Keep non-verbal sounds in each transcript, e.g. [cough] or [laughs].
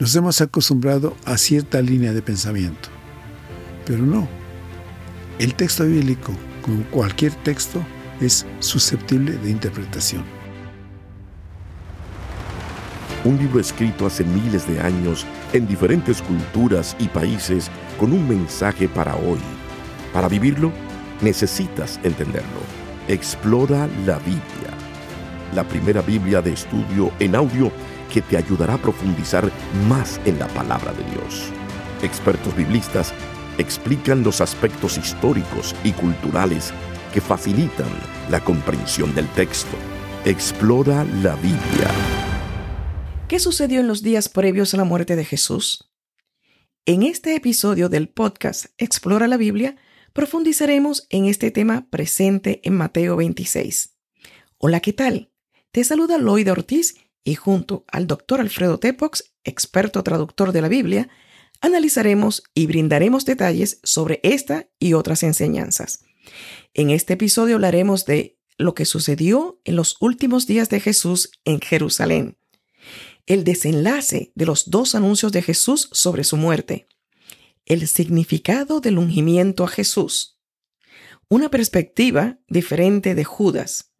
Nos hemos acostumbrado a cierta línea de pensamiento, pero no. El texto bíblico, como cualquier texto, es susceptible de interpretación. Un libro escrito hace miles de años en diferentes culturas y países con un mensaje para hoy. Para vivirlo, necesitas entenderlo. Explora la Biblia, la primera Biblia de estudio en audio que te ayudará a profundizar más en la palabra de Dios. Expertos biblistas explican los aspectos históricos y culturales que facilitan la comprensión del texto. Explora la Biblia. ¿Qué sucedió en los días previos a la muerte de Jesús? En este episodio del podcast Explora la Biblia, profundizaremos en este tema presente en Mateo 26. Hola, ¿qué tal? Te saluda Lloyd Ortiz y junto al doctor Alfredo Tepox, experto traductor de la Biblia, analizaremos y brindaremos detalles sobre esta y otras enseñanzas. En este episodio hablaremos de lo que sucedió en los últimos días de Jesús en Jerusalén, el desenlace de los dos anuncios de Jesús sobre su muerte, el significado del ungimiento a Jesús, una perspectiva diferente de Judas,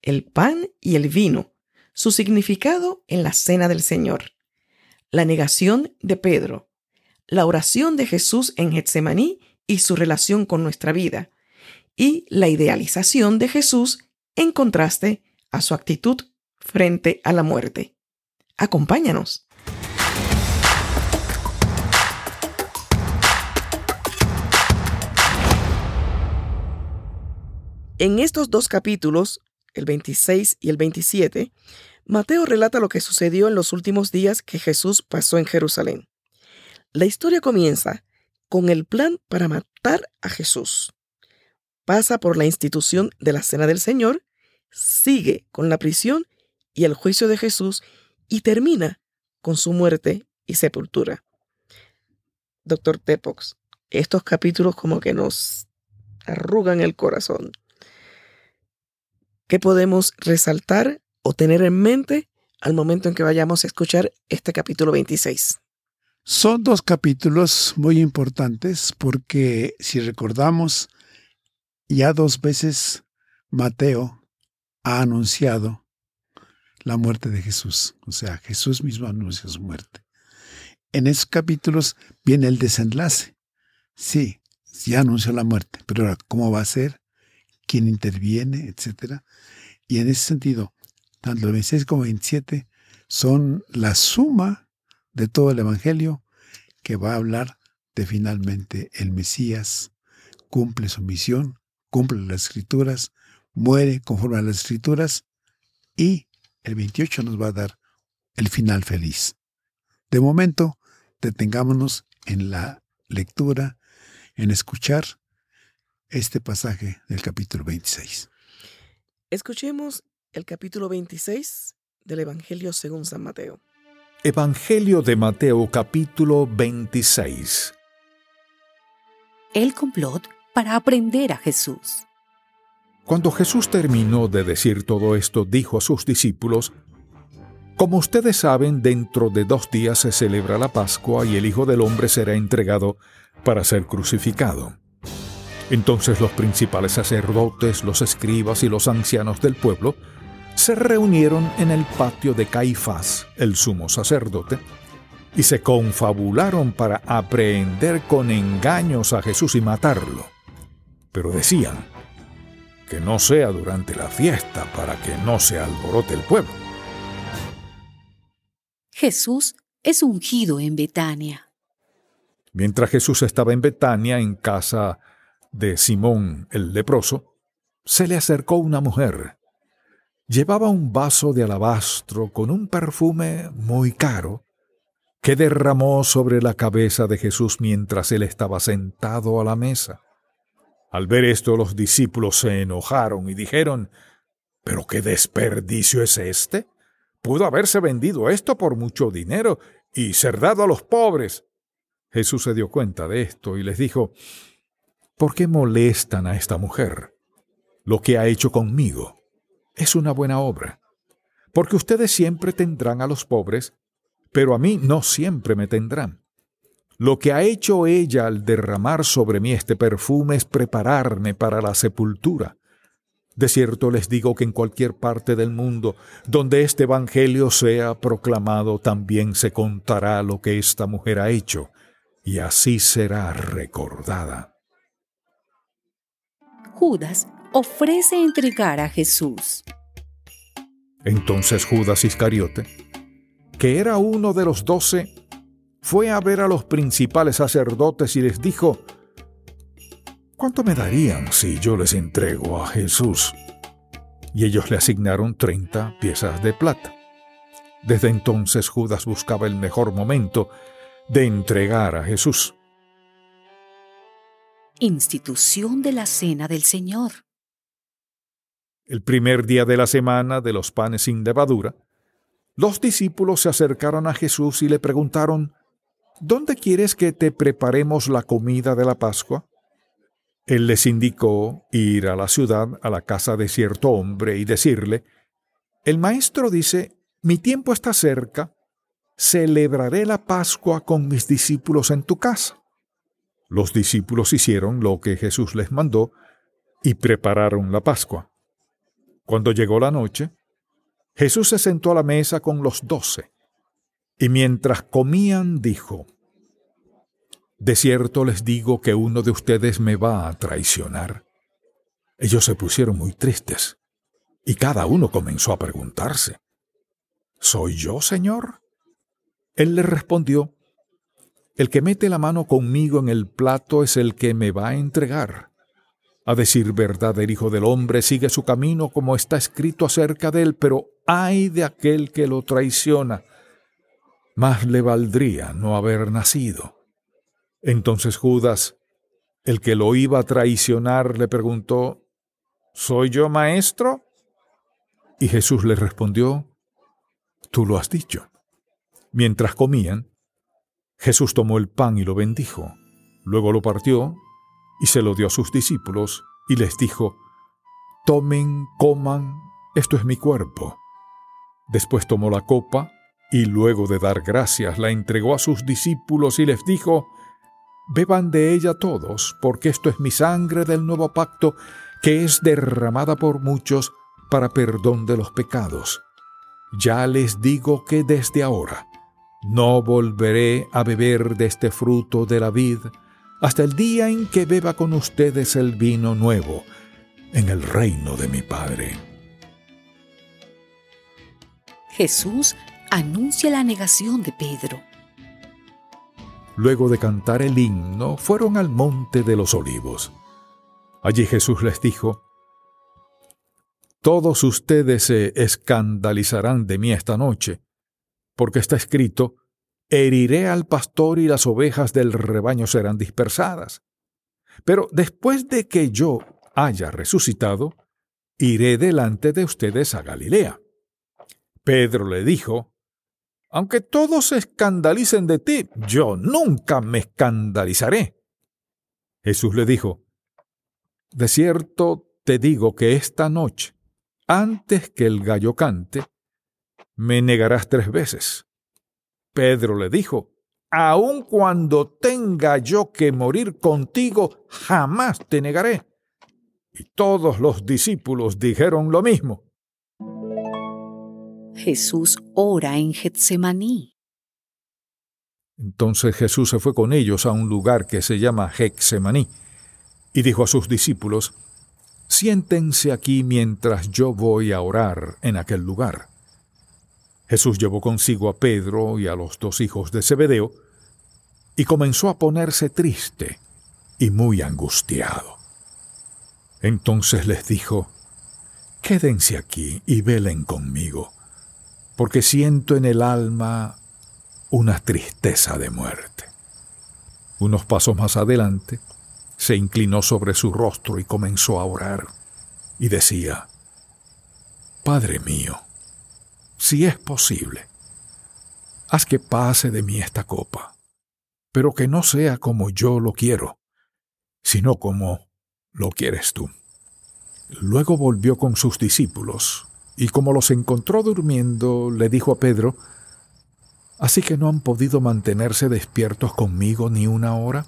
el pan y el vino, su significado en la cena del Señor, la negación de Pedro, la oración de Jesús en Getsemaní y su relación con nuestra vida, y la idealización de Jesús en contraste a su actitud frente a la muerte. Acompáñanos. En estos dos capítulos el 26 y el 27, Mateo relata lo que sucedió en los últimos días que Jesús pasó en Jerusalén. La historia comienza con el plan para matar a Jesús. Pasa por la institución de la Cena del Señor, sigue con la prisión y el juicio de Jesús y termina con su muerte y sepultura. Doctor Tepox, estos capítulos como que nos arrugan el corazón. ¿Qué podemos resaltar o tener en mente al momento en que vayamos a escuchar este capítulo 26? Son dos capítulos muy importantes porque si recordamos, ya dos veces Mateo ha anunciado la muerte de Jesús. O sea, Jesús mismo anuncia su muerte. En esos capítulos viene el desenlace. Sí, ya anunció la muerte, pero ahora, ¿cómo va a ser? Quién interviene, etcétera. Y en ese sentido, tanto el 26 como el 27 son la suma de todo el Evangelio que va a hablar de finalmente el Mesías cumple su misión, cumple las escrituras, muere conforme a las escrituras y el 28 nos va a dar el final feliz. De momento, detengámonos en la lectura, en escuchar este pasaje del capítulo 26. Escuchemos el capítulo 26 del Evangelio según San Mateo. Evangelio de Mateo capítulo 26. El complot para aprender a Jesús. Cuando Jesús terminó de decir todo esto, dijo a sus discípulos, Como ustedes saben, dentro de dos días se celebra la Pascua y el Hijo del Hombre será entregado para ser crucificado. Entonces los principales sacerdotes, los escribas y los ancianos del pueblo se reunieron en el patio de Caifás, el sumo sacerdote, y se confabularon para aprehender con engaños a Jesús y matarlo. Pero decían, que no sea durante la fiesta para que no se alborote el pueblo. Jesús es ungido en Betania. Mientras Jesús estaba en Betania, en casa de Simón el leproso, se le acercó una mujer. Llevaba un vaso de alabastro con un perfume muy caro que derramó sobre la cabeza de Jesús mientras él estaba sentado a la mesa. Al ver esto los discípulos se enojaron y dijeron, ¿Pero qué desperdicio es este? Pudo haberse vendido esto por mucho dinero y ser dado a los pobres. Jesús se dio cuenta de esto y les dijo, ¿Por qué molestan a esta mujer? Lo que ha hecho conmigo es una buena obra, porque ustedes siempre tendrán a los pobres, pero a mí no siempre me tendrán. Lo que ha hecho ella al derramar sobre mí este perfume es prepararme para la sepultura. De cierto les digo que en cualquier parte del mundo donde este Evangelio sea proclamado, también se contará lo que esta mujer ha hecho, y así será recordada. Judas ofrece entregar a Jesús. Entonces Judas Iscariote, que era uno de los doce, fue a ver a los principales sacerdotes y les dijo, ¿Cuánto me darían si yo les entrego a Jesús? Y ellos le asignaron treinta piezas de plata. Desde entonces Judas buscaba el mejor momento de entregar a Jesús. Institución de la Cena del Señor. El primer día de la semana de los panes sin levadura, los discípulos se acercaron a Jesús y le preguntaron, ¿Dónde quieres que te preparemos la comida de la Pascua? Él les indicó ir a la ciudad, a la casa de cierto hombre, y decirle, El maestro dice, mi tiempo está cerca, celebraré la Pascua con mis discípulos en tu casa. Los discípulos hicieron lo que Jesús les mandó y prepararon la Pascua. Cuando llegó la noche, Jesús se sentó a la mesa con los doce y mientras comían dijo, De cierto les digo que uno de ustedes me va a traicionar. Ellos se pusieron muy tristes, y cada uno comenzó a preguntarse, ¿Soy yo, Señor? Él le respondió, El que mete la mano conmigo en el plato es el que me va a entregar. A decir verdad, el Hijo del Hombre sigue su camino como está escrito acerca de él, pero ay de aquel que lo traiciona más le valdría no haber nacido. Entonces Judas, el que lo iba a traicionar, le preguntó, ¿Soy yo maestro? Y Jesús le respondió, Tú lo has dicho. Mientras comían, Jesús tomó el pan y lo bendijo, luego lo partió y se lo dio a sus discípulos y les dijo, Tomen, coman, esto es mi cuerpo. Después tomó la copa, y luego de dar gracias la entregó a sus discípulos y les dijo, Beban de ella todos, porque esto es mi sangre del nuevo pacto, que es derramada por muchos para perdón de los pecados. Ya les digo que desde ahora no volveré a beber de este fruto de la vid hasta el día en que beba con ustedes el vino nuevo en el reino de mi Padre. Jesús anuncia la negación de Pedro. Luego de cantar el himno, fueron al monte de los olivos. Allí Jesús les dijo, Todos ustedes se escandalizarán de mí esta noche, porque está escrito, Heriré al pastor y las ovejas del rebaño serán dispersadas. Pero después de que yo haya resucitado, iré delante de ustedes a Galilea. Pedro le dijo, aunque todos se escandalicen de ti, yo nunca me escandalizaré. Jesús le dijo, De cierto te digo que esta noche, antes que el gallo cante, me negarás tres veces. Pedro le dijo, Aun cuando tenga yo que morir contigo, jamás te negaré. Y todos los discípulos dijeron lo mismo. Jesús ora en Getsemaní. Entonces Jesús se fue con ellos a un lugar que se llama Getsemaní y dijo a sus discípulos, Siéntense aquí mientras yo voy a orar en aquel lugar. Jesús llevó consigo a Pedro y a los dos hijos de Zebedeo y comenzó a ponerse triste y muy angustiado. Entonces les dijo, Quédense aquí y velen conmigo porque siento en el alma una tristeza de muerte. Unos pasos más adelante, se inclinó sobre su rostro y comenzó a orar, y decía, Padre mío, si es posible, haz que pase de mí esta copa, pero que no sea como yo lo quiero, sino como lo quieres tú. Luego volvió con sus discípulos y como los encontró durmiendo, le dijo a Pedro, Así que no han podido mantenerse despiertos conmigo ni una hora.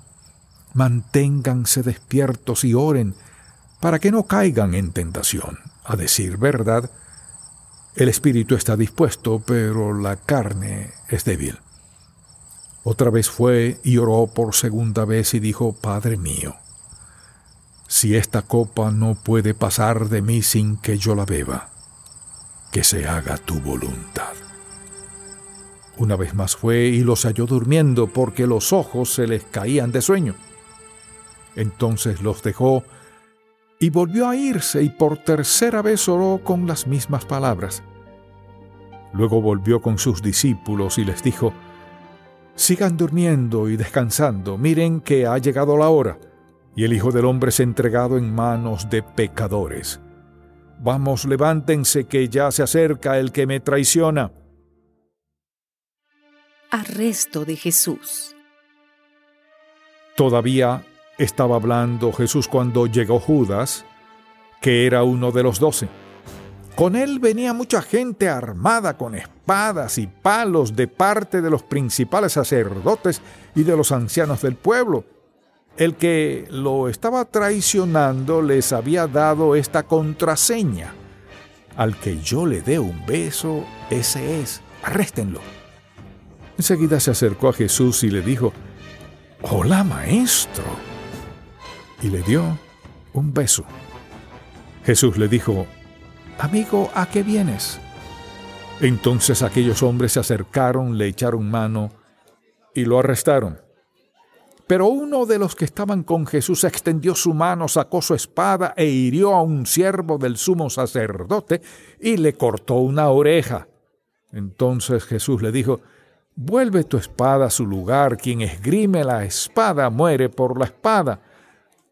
Manténganse despiertos y oren para que no caigan en tentación. A decir verdad, el espíritu está dispuesto, pero la carne es débil. Otra vez fue y oró por segunda vez y dijo, Padre mío, si esta copa no puede pasar de mí sin que yo la beba, que se haga tu voluntad. Una vez más fue y los halló durmiendo porque los ojos se les caían de sueño. Entonces los dejó y volvió a irse y por tercera vez oró con las mismas palabras. Luego volvió con sus discípulos y les dijo, Sigan durmiendo y descansando, miren que ha llegado la hora, y el Hijo del Hombre es entregado en manos de pecadores. Vamos, levántense, que ya se acerca el que me traiciona. Arresto de Jesús. Todavía estaba hablando Jesús cuando llegó Judas, que era uno de los doce. Con él venía mucha gente armada con espadas y palos de parte de los principales sacerdotes y de los ancianos del pueblo. El que lo estaba traicionando les había dado esta contraseña. Al que yo le dé un beso, ese es. Arréstenlo. Enseguida se acercó a Jesús y le dijo, Hola maestro. Y le dio un beso. Jesús le dijo, Amigo, ¿a qué vienes? Entonces aquellos hombres se acercaron, le echaron mano y lo arrestaron. Pero uno de los que estaban con Jesús extendió su mano, sacó su espada e hirió a un siervo del sumo sacerdote y le cortó una oreja. Entonces Jesús le dijo, Vuelve tu espada a su lugar, quien esgrime la espada muere por la espada.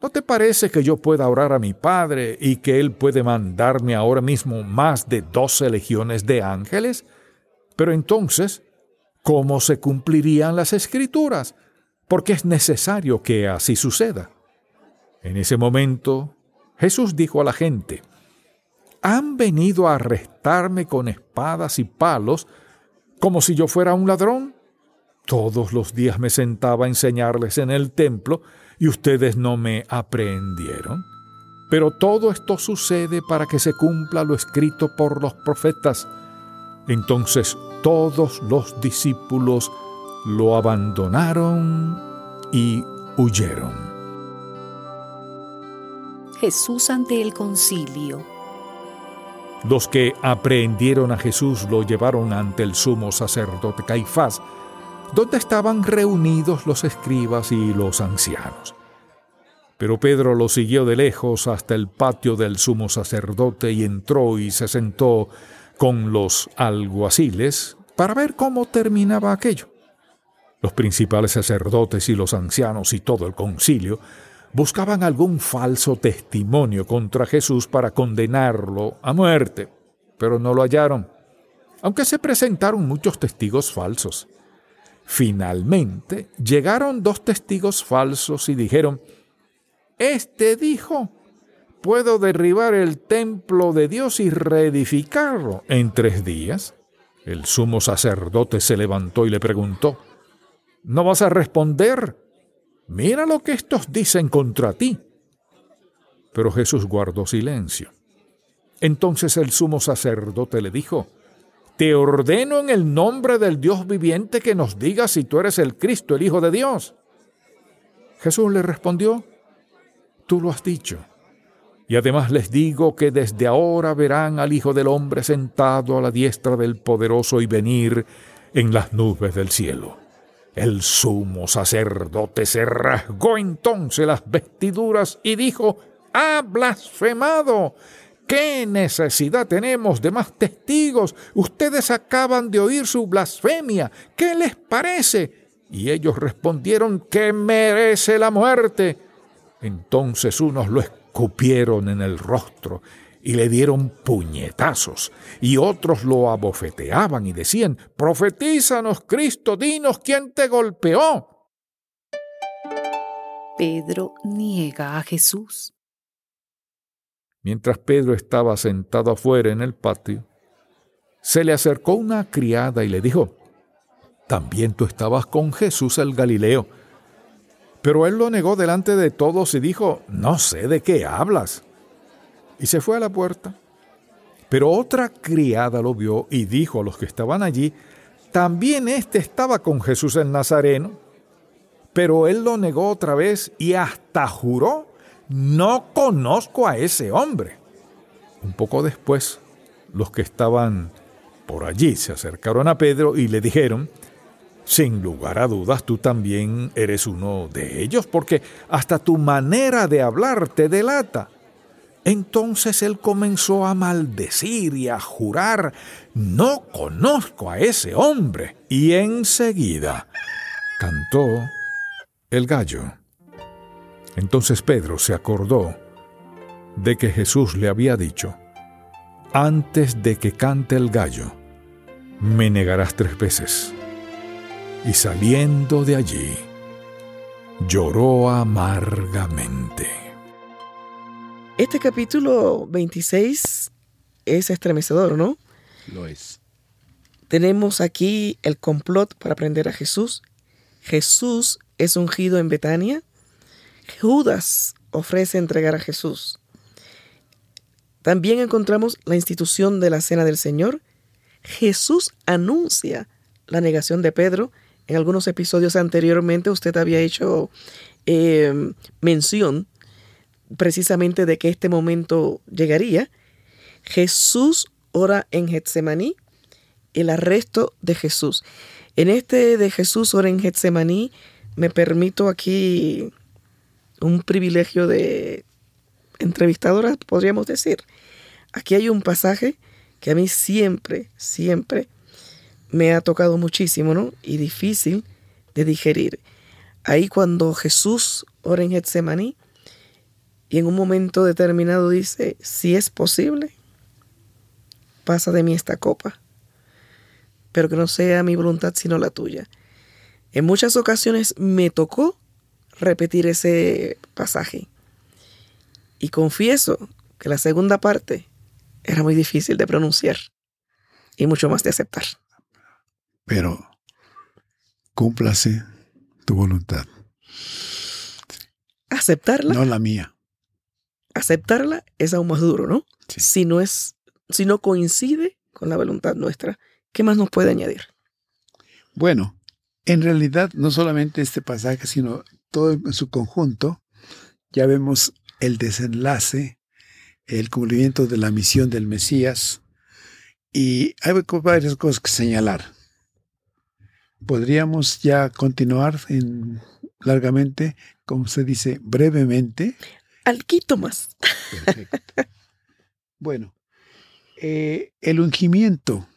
¿No te parece que yo pueda orar a mi Padre y que Él puede mandarme ahora mismo más de doce legiones de ángeles? Pero entonces, ¿cómo se cumplirían las escrituras? Porque es necesario que así suceda. En ese momento, Jesús dijo a la gente, han venido a arrestarme con espadas y palos, como si yo fuera un ladrón. Todos los días me sentaba a enseñarles en el templo y ustedes no me aprehendieron. Pero todo esto sucede para que se cumpla lo escrito por los profetas. Entonces todos los discípulos lo abandonaron y huyeron. Jesús ante el concilio. Los que aprehendieron a Jesús lo llevaron ante el sumo sacerdote Caifás, donde estaban reunidos los escribas y los ancianos. Pero Pedro lo siguió de lejos hasta el patio del sumo sacerdote y entró y se sentó con los alguaciles para ver cómo terminaba aquello. Los principales sacerdotes y los ancianos y todo el concilio buscaban algún falso testimonio contra Jesús para condenarlo a muerte, pero no lo hallaron, aunque se presentaron muchos testigos falsos. Finalmente llegaron dos testigos falsos y dijeron, Este dijo, puedo derribar el templo de Dios y reedificarlo en tres días. El sumo sacerdote se levantó y le preguntó, ¿No vas a responder? mira lo que estos dicen contra ti. Pero Jesús guardó silencio. Entonces el sumo sacerdote le dijo, Te ordeno en el nombre del Dios viviente que nos digas si tú eres el Cristo, el Hijo de Dios. Jesús le respondió, Tú lo has dicho. Y además les digo que desde ahora verán al Hijo del Hombre sentado a la diestra del poderoso y venir en las nubes del cielo. El sumo sacerdote se rasgó entonces las vestiduras y dijo, ha blasfemado. ¿Qué necesidad tenemos de más testigos? Ustedes acaban de oír su blasfemia. ¿Qué les parece? Y ellos respondieron que merece la muerte. Entonces unos lo escupieron en el rostro y le dieron puñetazos, y otros lo abofeteaban y decían, Profetízanos, Cristo, dinos quién te golpeó. Pedro niega a Jesús. Mientras Pedro estaba sentado afuera en el patio, se le acercó una criada y le dijo, también tú estabas con Jesús el Galileo. Pero él lo negó delante de todos y dijo, no sé de qué hablas. Y se fue a la puerta. Pero otra criada lo vio y dijo a los que estaban allí, también éste estaba con Jesús el Nazareno. Pero él lo negó otra vez y hasta juró, no conozco a ese hombre. Un poco después, los que estaban por allí se acercaron a Pedro y le dijeron, sin lugar a dudas tú también eres uno de ellos, porque hasta tu manera de hablar te delata. Entonces él comenzó a maldecir y a jurar, no conozco a ese hombre. Y enseguida cantó el gallo. Entonces Pedro se acordó de que Jesús le había dicho, antes de que cante el gallo, me negarás tres veces. Y saliendo de allí, lloró amargamente. Este capítulo 26 es estremecedor, ¿no? Lo es. Tenemos aquí el complot para prender a Jesús. Jesús es ungido en Betania. Judas ofrece entregar a Jesús. También encontramos la institución de la Cena del Señor. Jesús anuncia la negación de Pedro. En algunos episodios anteriormente usted había hecho eh, mención precisamente de que este momento llegaría. Jesús ora en Getsemaní, el arresto de Jesús. En este de Jesús ora en Getsemaní, me permito aquí un privilegio de entrevistadora, podríamos decir. Aquí hay un pasaje que a mí siempre, siempre me ha tocado muchísimo, ¿no? Y difícil de digerir. Ahí cuando Jesús ora en Getsemaní y en un momento determinado dice, si es posible, pasa de mí esta copa, pero que no sea mi voluntad sino la tuya. En muchas ocasiones me tocó repetir ese pasaje. Y confieso que la segunda parte era muy difícil de pronunciar y mucho más de aceptar. Pero cúmplase tu voluntad. Aceptarla. No la mía. Aceptarla es aún más duro, ¿no? Sí. Si no es, si no coincide con la voluntad nuestra, ¿qué más nos puede añadir? Bueno, en realidad no solamente este pasaje, sino todo en su conjunto, ya vemos el desenlace, el cumplimiento de la misión del Mesías, y hay varias cosas que señalar. Podríamos ya continuar en, largamente, como se dice, brevemente. Alquito más. Perfecto. bueno, eh, el ungimiento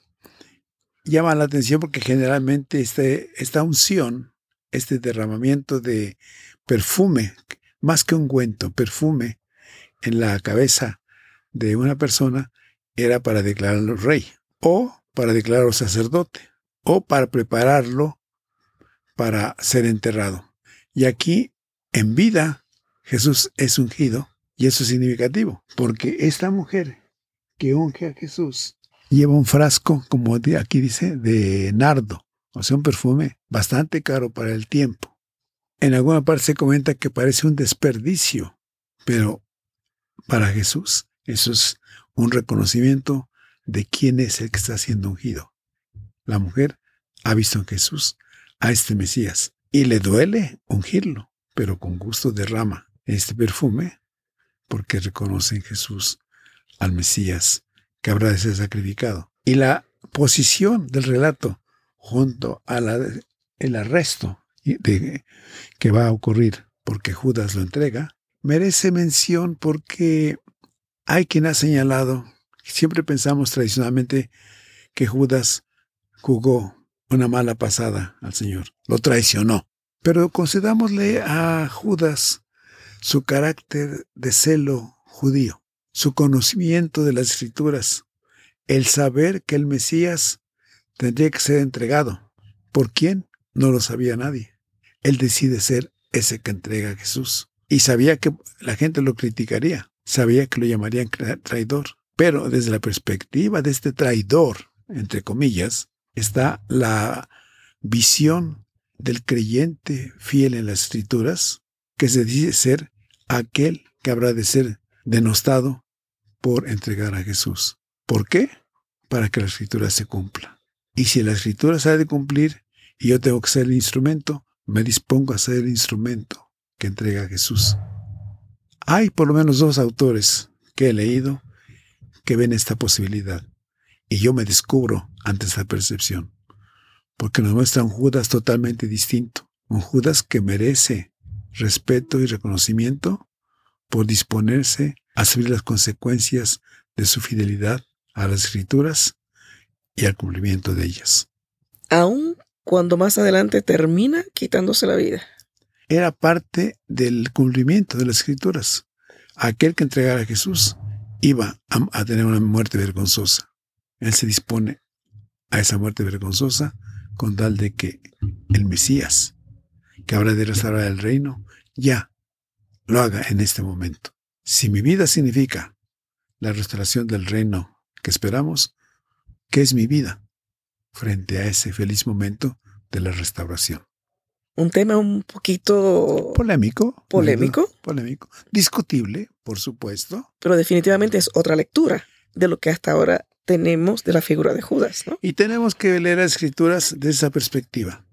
llama la atención porque generalmente este, esta unción, este derramamiento de perfume, más que ungüento, perfume en la cabeza de una persona, era para declararlo rey, o para declararlo sacerdote, o para prepararlo para ser enterrado. Y aquí, en vida, Jesús es ungido, y eso es significativo, porque esta mujer que unge a Jesús lleva un frasco, como aquí dice, de nardo, o sea, un perfume bastante caro para el tiempo. En alguna parte se comenta que parece un desperdicio, pero para Jesús eso es un reconocimiento de quién es el que está siendo ungido. La mujer ha visto en Jesús a este Mesías y le duele ungirlo, pero con gusto derrama este perfume porque reconoce en Jesús al Mesías que habrá de ser sacrificado. Y la posición del relato junto al el arresto que va a ocurrir porque Judas lo entrega, merece mención porque hay quien ha señalado, siempre pensamos tradicionalmente que Judas jugó una mala pasada al Señor, lo traicionó. Pero concedámosle a Judas su carácter de celo judío, su conocimiento de las escrituras, el saber que el Mesías tendría que ser entregado. ¿Por quién? No lo sabía nadie. Él decide ser ese que entrega a Jesús. Y sabía que la gente lo criticaría, sabía que lo llamarían traidor. Pero desde la perspectiva de este traidor, entre comillas, está la visión del creyente fiel en las escrituras, que se dice ser aquel que habrá de ser denostado por entregar a Jesús. ¿Por qué? Para que la escritura se cumpla. Y si la escritura se ha de cumplir y yo tengo que ser el instrumento, me dispongo a ser el instrumento que entrega Jesús. Hay por lo menos dos autores que he leído que ven esta posibilidad. Y yo me descubro ante esta percepción. Porque nos muestra un Judas totalmente distinto. Un Judas que merece respeto y reconocimiento por disponerse a subir las consecuencias de su fidelidad a las escrituras y al cumplimiento de ellas. Aún cuando más adelante termina quitándose la vida. Era parte del cumplimiento de las escrituras. Aquel que entregara a Jesús iba a, tener una muerte vergonzosa. Él se dispone a esa muerte vergonzosa con tal de que el Mesías, que habrá de restaurar el reino, ya lo haga en este momento. Si mi vida significa la restauración del reino que esperamos, ¿qué es mi vida frente a ese feliz momento de la restauración? Un tema un poquito polémico. Polémico. Polémico. Discutible, por supuesto. Pero definitivamente es otra lectura de lo que hasta ahora tenemos de la figura de Judas. ¿no? Y tenemos que leer las escrituras desde esa perspectiva.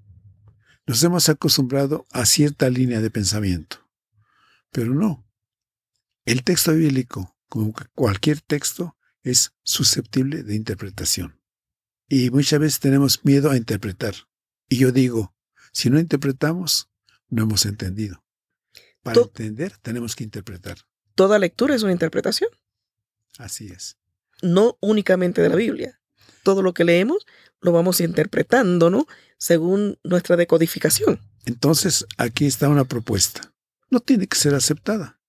Nos hemos acostumbrado a cierta línea de pensamiento. Pero no. El texto bíblico, como cualquier texto, es susceptible de interpretación. Y muchas veces tenemos miedo a interpretar. Y yo digo, si no interpretamos, no hemos entendido. Para entender, tenemos que interpretar. Toda lectura es una interpretación. Así es. No únicamente de la Biblia. Todo lo que leemos lo vamos interpretando, ¿no? Según nuestra decodificación. Entonces, aquí está una propuesta. No tiene que ser aceptada,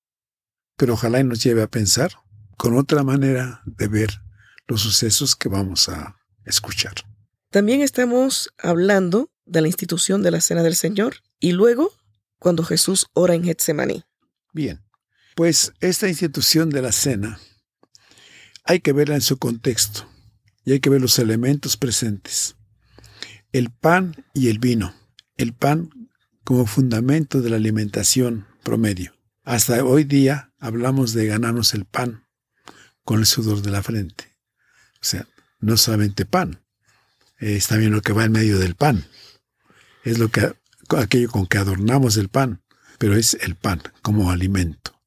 pero ojalá nos lleve a pensar con otra manera de ver los sucesos que vamos a escuchar. También estamos hablando de la institución de la Cena del Señor y luego cuando Jesús ora en Getsemaní. Bien, pues esta institución de la cena hay que verla en su contexto y hay que ver los elementos presentes. El pan y el vino. El pan como fundamento de la alimentación promedio. Hasta hoy día hablamos de ganarnos el pan con el sudor de la frente. O sea, no solamente pan, es también lo que va en medio del pan es lo que aquello con que adornamos el pan, pero es el pan como alimento.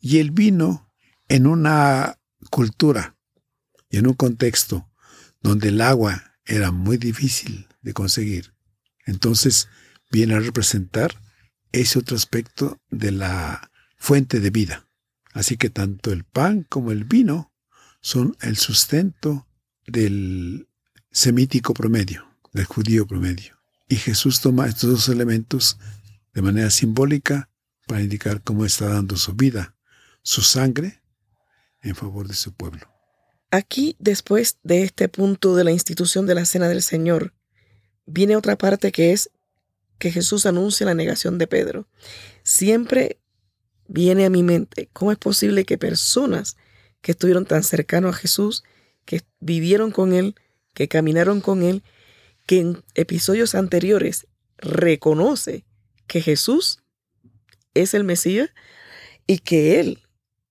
Y el vino en una cultura y en un contexto donde el agua era muy difícil de conseguir, entonces viene a representar ese otro aspecto de la fuente de vida. Así que tanto el pan como el vino son el sustento del semítico promedio, del judío promedio. Y Jesús toma estos dos elementos de manera simbólica para indicar cómo está dando su vida, su sangre, en favor de su pueblo. Aquí, después de este punto de la institución de la Cena del Señor, viene otra parte que es que Jesús anuncia la negación de Pedro. Siempre viene a mi mente cómo es posible que personas que estuvieron tan cercanos a Jesús, que vivieron con Él, que caminaron con Él, que en episodios anteriores reconoce que Jesús es el Mesías y que Él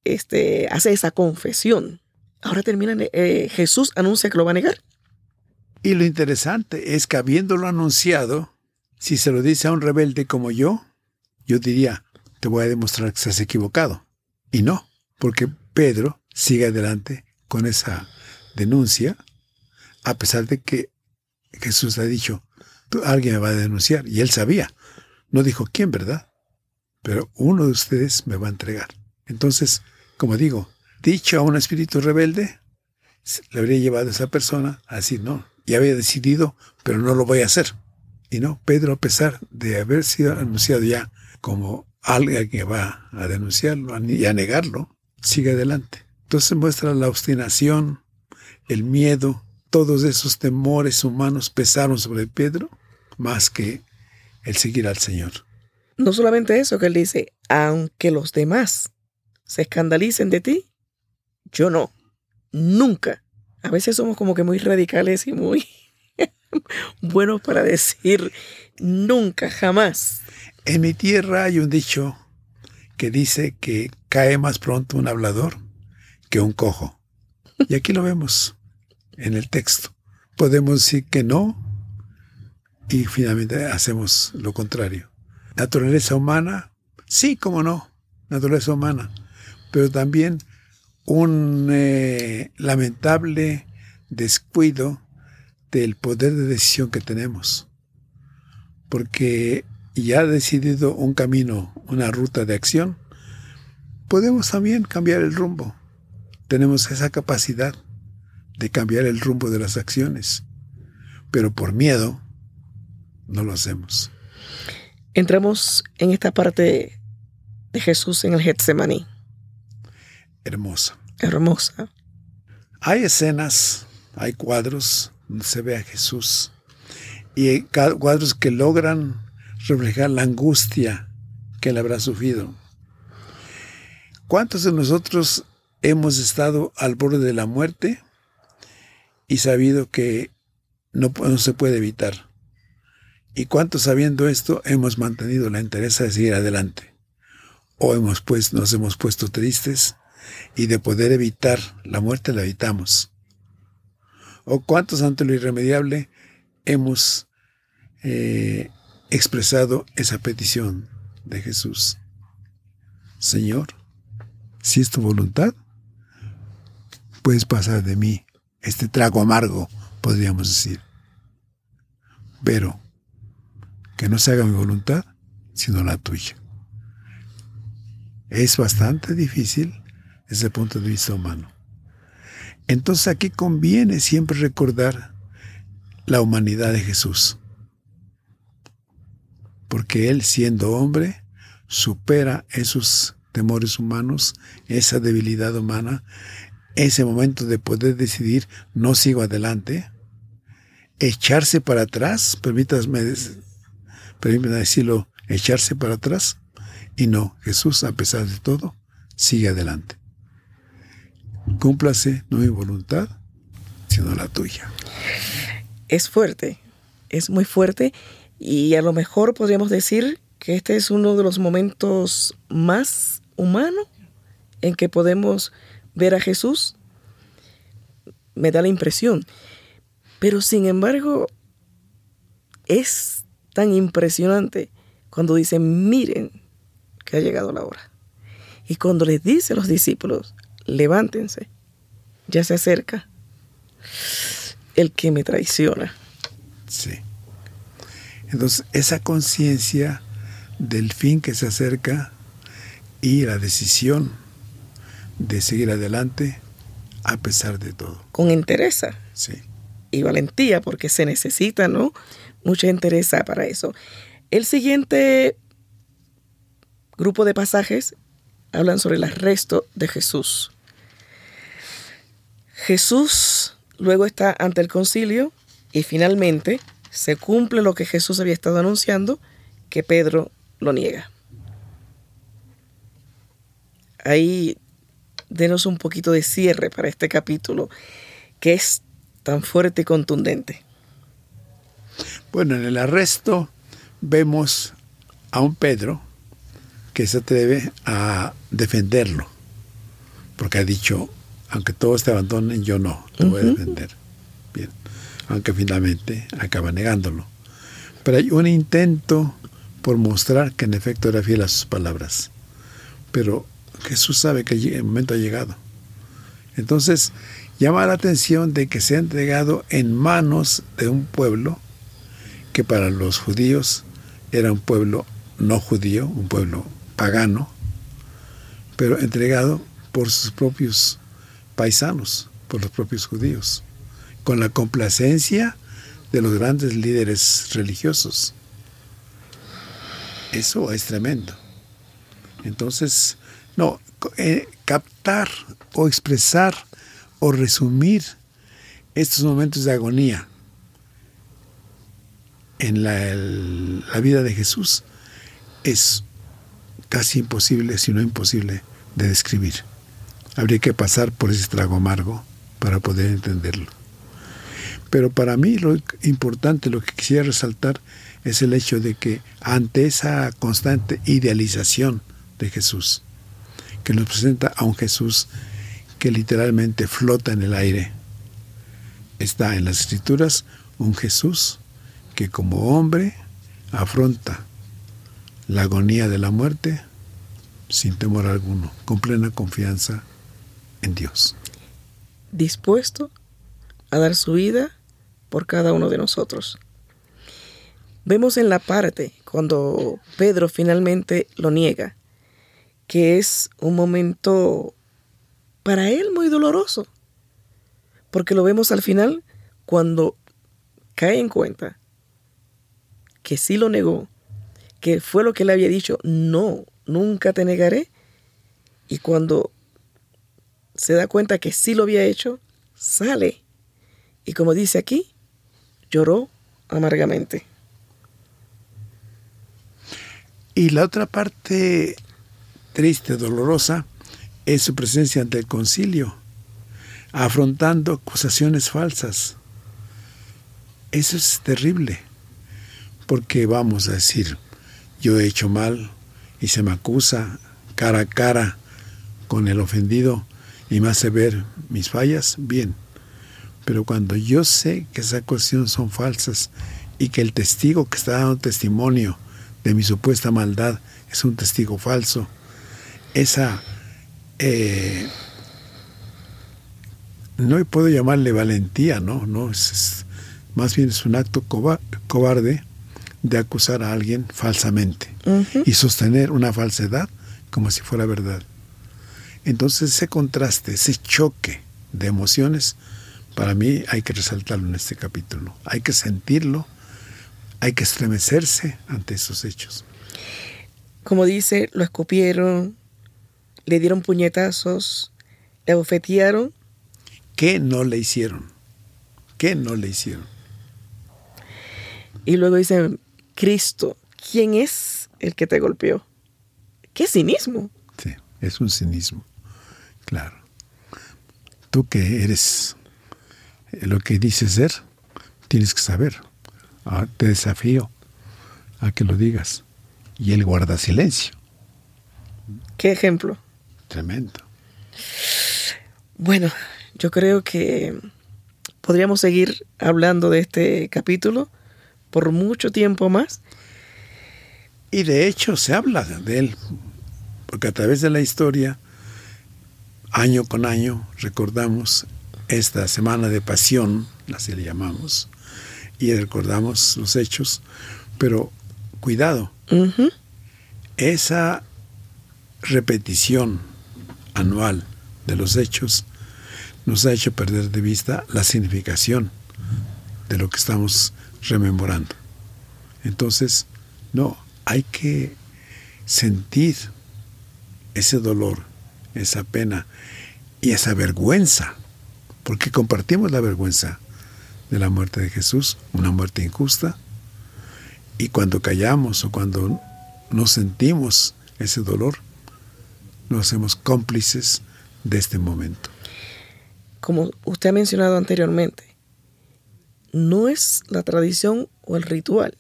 este, hace esa confesión. Ahora termina, eh, Jesús anuncia que lo va a negar. Y lo interesante es que habiéndolo anunciado, si se lo dice a un rebelde como yo, yo diría, te voy a demostrar que estás equivocado. Y no, porque Pedro sigue adelante con esa denuncia, a pesar de que Jesús ha dicho, alguien me va a denunciar. Y él sabía. No dijo quién, ¿verdad? Pero uno de ustedes me va a entregar. Entonces, como digo, dicho a un espíritu rebelde, le habría llevado a esa persona a decir, no, ya había decidido, pero no lo voy a hacer. Y no, Pedro, a pesar de haber sido anunciado ya como alguien que va a denunciarlo y a negarlo, sigue adelante. Entonces muestra la obstinación, el miedo, todos esos temores humanos pesaron sobre Pedro más que el seguir al Señor. No solamente eso, que él dice, aunque los demás se escandalicen de ti, yo no, nunca. A veces somos como que muy radicales y muy... [laughs] buenos para decir nunca, jamás. En mi tierra hay un dicho que dice que cae más pronto un hablador que un cojo. Y aquí lo vemos en el texto. Podemos decir que no y finalmente hacemos lo contrario. Naturaleza humana, sí, como no, naturaleza humana, pero también un eh, lamentable descuido del poder de decisión que tenemos. Porque ya decidido un camino, una ruta de acción, podemos también cambiar el rumbo. Tenemos esa capacidad de cambiar el rumbo de las acciones, pero por miedo no lo hacemos. Entramos en esta parte de Jesús en el Getsemaní. Hermosa. Hermosa. Hay escenas, hay cuadros donde se ve a Jesús y hay cuadros que logran reflejar la angustia que él habrá sufrido. ¿Cuántos de nosotros hemos estado al borde de la muerte y sabido que no, se puede evitar? ¿Y cuántos sabiendo esto hemos mantenido la interés de seguir adelante? ¿O hemos pues, nos hemos puesto tristes y de poder evitar la muerte la evitamos? ¿O cuántos ante lo irremediable hemos eh, expresado esa petición de Jesús. Señor, si es tu voluntad, puedes pasar de mí este trago amargo, podríamos decir. Pero que no se haga mi voluntad, sino la tuya. Es bastante difícil desde el punto de vista humano. Entonces aquí conviene siempre recordar la humanidad de Jesús porque Él siendo hombre supera esos temores humanos, esa debilidad humana, ese momento de poder decidir, no sigo adelante, echarse para atrás, permítanme, permítanme decirlo, echarse para atrás, y no, Jesús, a pesar de todo, sigue adelante. Cúmplase no mi voluntad, sino la tuya. Es fuerte, es muy fuerte y a lo mejor podríamos decir que este es uno de los momentos más humanos en que podemos ver a Jesús. Me da la impresión. Pero sin embargo, es tan impresionante cuando dice, miren que ha llegado la hora. Y cuando les dice a los discípulos, levántense, ya se acerca el que me traiciona. Sí. Entonces, esa conciencia del fin que se acerca y la decisión de seguir adelante a pesar de todo. Con entereza. Sí. Y valentía, porque se necesita, ¿no? Mucha entereza para eso. El siguiente grupo de pasajes hablan sobre el arresto de Jesús. Jesús luego está ante el concilio y finalmente se cumple lo que Jesús había estado anunciando, que Pedro lo niega. Ahí denos un poquito de cierre para este capítulo que es tan fuerte y contundente. Bueno, en el arresto vemos a un Pedro que se atreve a defenderlo, porque ha dicho, aunque todos te abandonen, yo no, te voy a defender. Aunque finalmente acaba negándolo. Pero hay un intento por mostrar que en efecto era fiel a sus palabras. Pero Jesús sabe que el momento ha llegado. Entonces, llama la atención de que se ha entregado en manos de un pueblo que para los judíos era un pueblo no judío, un pueblo pagano, pero entregado por sus propios paisanos, por los propios judíos con la complacencia de los grandes líderes religiosos. Eso es tremendo. Entonces, no, eh, captar o expresar o resumir estos momentos de agonía en la, la vida de Jesús es casi imposible, si no imposible, de describir. Habría que pasar por ese trago amargo para poder entenderlo. Pero para mí lo importante, lo que quisiera resaltar, es el hecho de que ante esa constante idealización de Jesús, que nos presenta a un Jesús que literalmente flota en el aire, está en las escrituras un Jesús que como hombre afronta la agonía de la muerte sin temor alguno, con plena confianza en Dios. Dispuesto a dar su vida por cada uno de nosotros. Vemos en la parte cuando Pedro finalmente lo niega, que es un momento para él muy doloroso, porque lo vemos al final cuando cae en cuenta que sí lo negó, que fue lo que le había dicho, no, nunca te negaré, y cuando se da cuenta que sí lo había hecho, sale. Y como dice aquí, lloró amargamente. Y la otra parte triste, dolorosa, es su presencia ante el concilio, afrontando acusaciones falsas. Eso es terrible, porque vamos a decir, yo he hecho mal y se me acusa cara a cara con el ofendido y me hace ver mis fallas, bien. Pero cuando yo sé que esas acusaciones son falsas y que el testigo que está dando testimonio de mi supuesta maldad es un testigo falso, esa eh, no puedo llamarle valentía, no, no es, más bien es un acto cobarde de acusar a alguien falsamente y sostener una falsedad como si fuera verdad. Entonces ese contraste, ese choque de emociones, para mí hay que resaltarlo en este capítulo. Hay que sentirlo, hay que estremecerse ante esos hechos. Como dice, lo escupieron, le dieron puñetazos, le abofetearon. ¿Qué no le hicieron? ¿Qué no le hicieron? Y luego dicen, Cristo, ¿quién es el que te golpeó? ¿Qué cinismo? Sí, es un cinismo, claro. Tú que eres lo que dices ser, tienes que saber. Ah, te desafío a que lo digas. Y él guarda silencio. ¿Qué ejemplo? Tremendo. Bueno, yo creo que podríamos seguir hablando de este capítulo por mucho tiempo más. Y de hecho se habla de él, porque a través de la historia, año con año, recordamos esta semana de pasión, así le llamamos, y recordamos los hechos, pero cuidado, esa repetición anual de los hechos nos ha hecho perder de vista la significación de lo que estamos rememorando. Entonces, no, hay que sentir ese dolor, esa pena y esa vergüenza, porque compartimos la vergüenza de la muerte de Jesús, una muerte injusta, y cuando callamos o cuando no sentimos ese dolor, nos hacemos cómplices de este momento. Como usted ha mencionado anteriormente, no es la tradición o el ritual,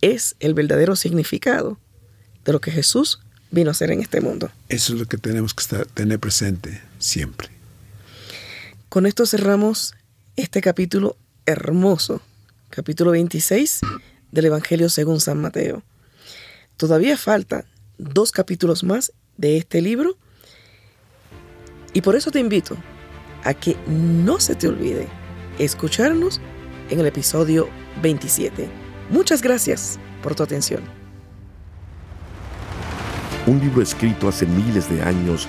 es el verdadero significado de lo que Jesús vino a hacer en este mundo. Eso es lo que tenemos que estar, tener presente siempre. Con esto cerramos este capítulo hermoso, capítulo 26 del Evangelio según San Mateo. Todavía faltan dos capítulos más de este libro y por eso te invito a que no se te olvide escucharnos en el episodio 27. Muchas gracias por tu atención. Un libro escrito hace miles de años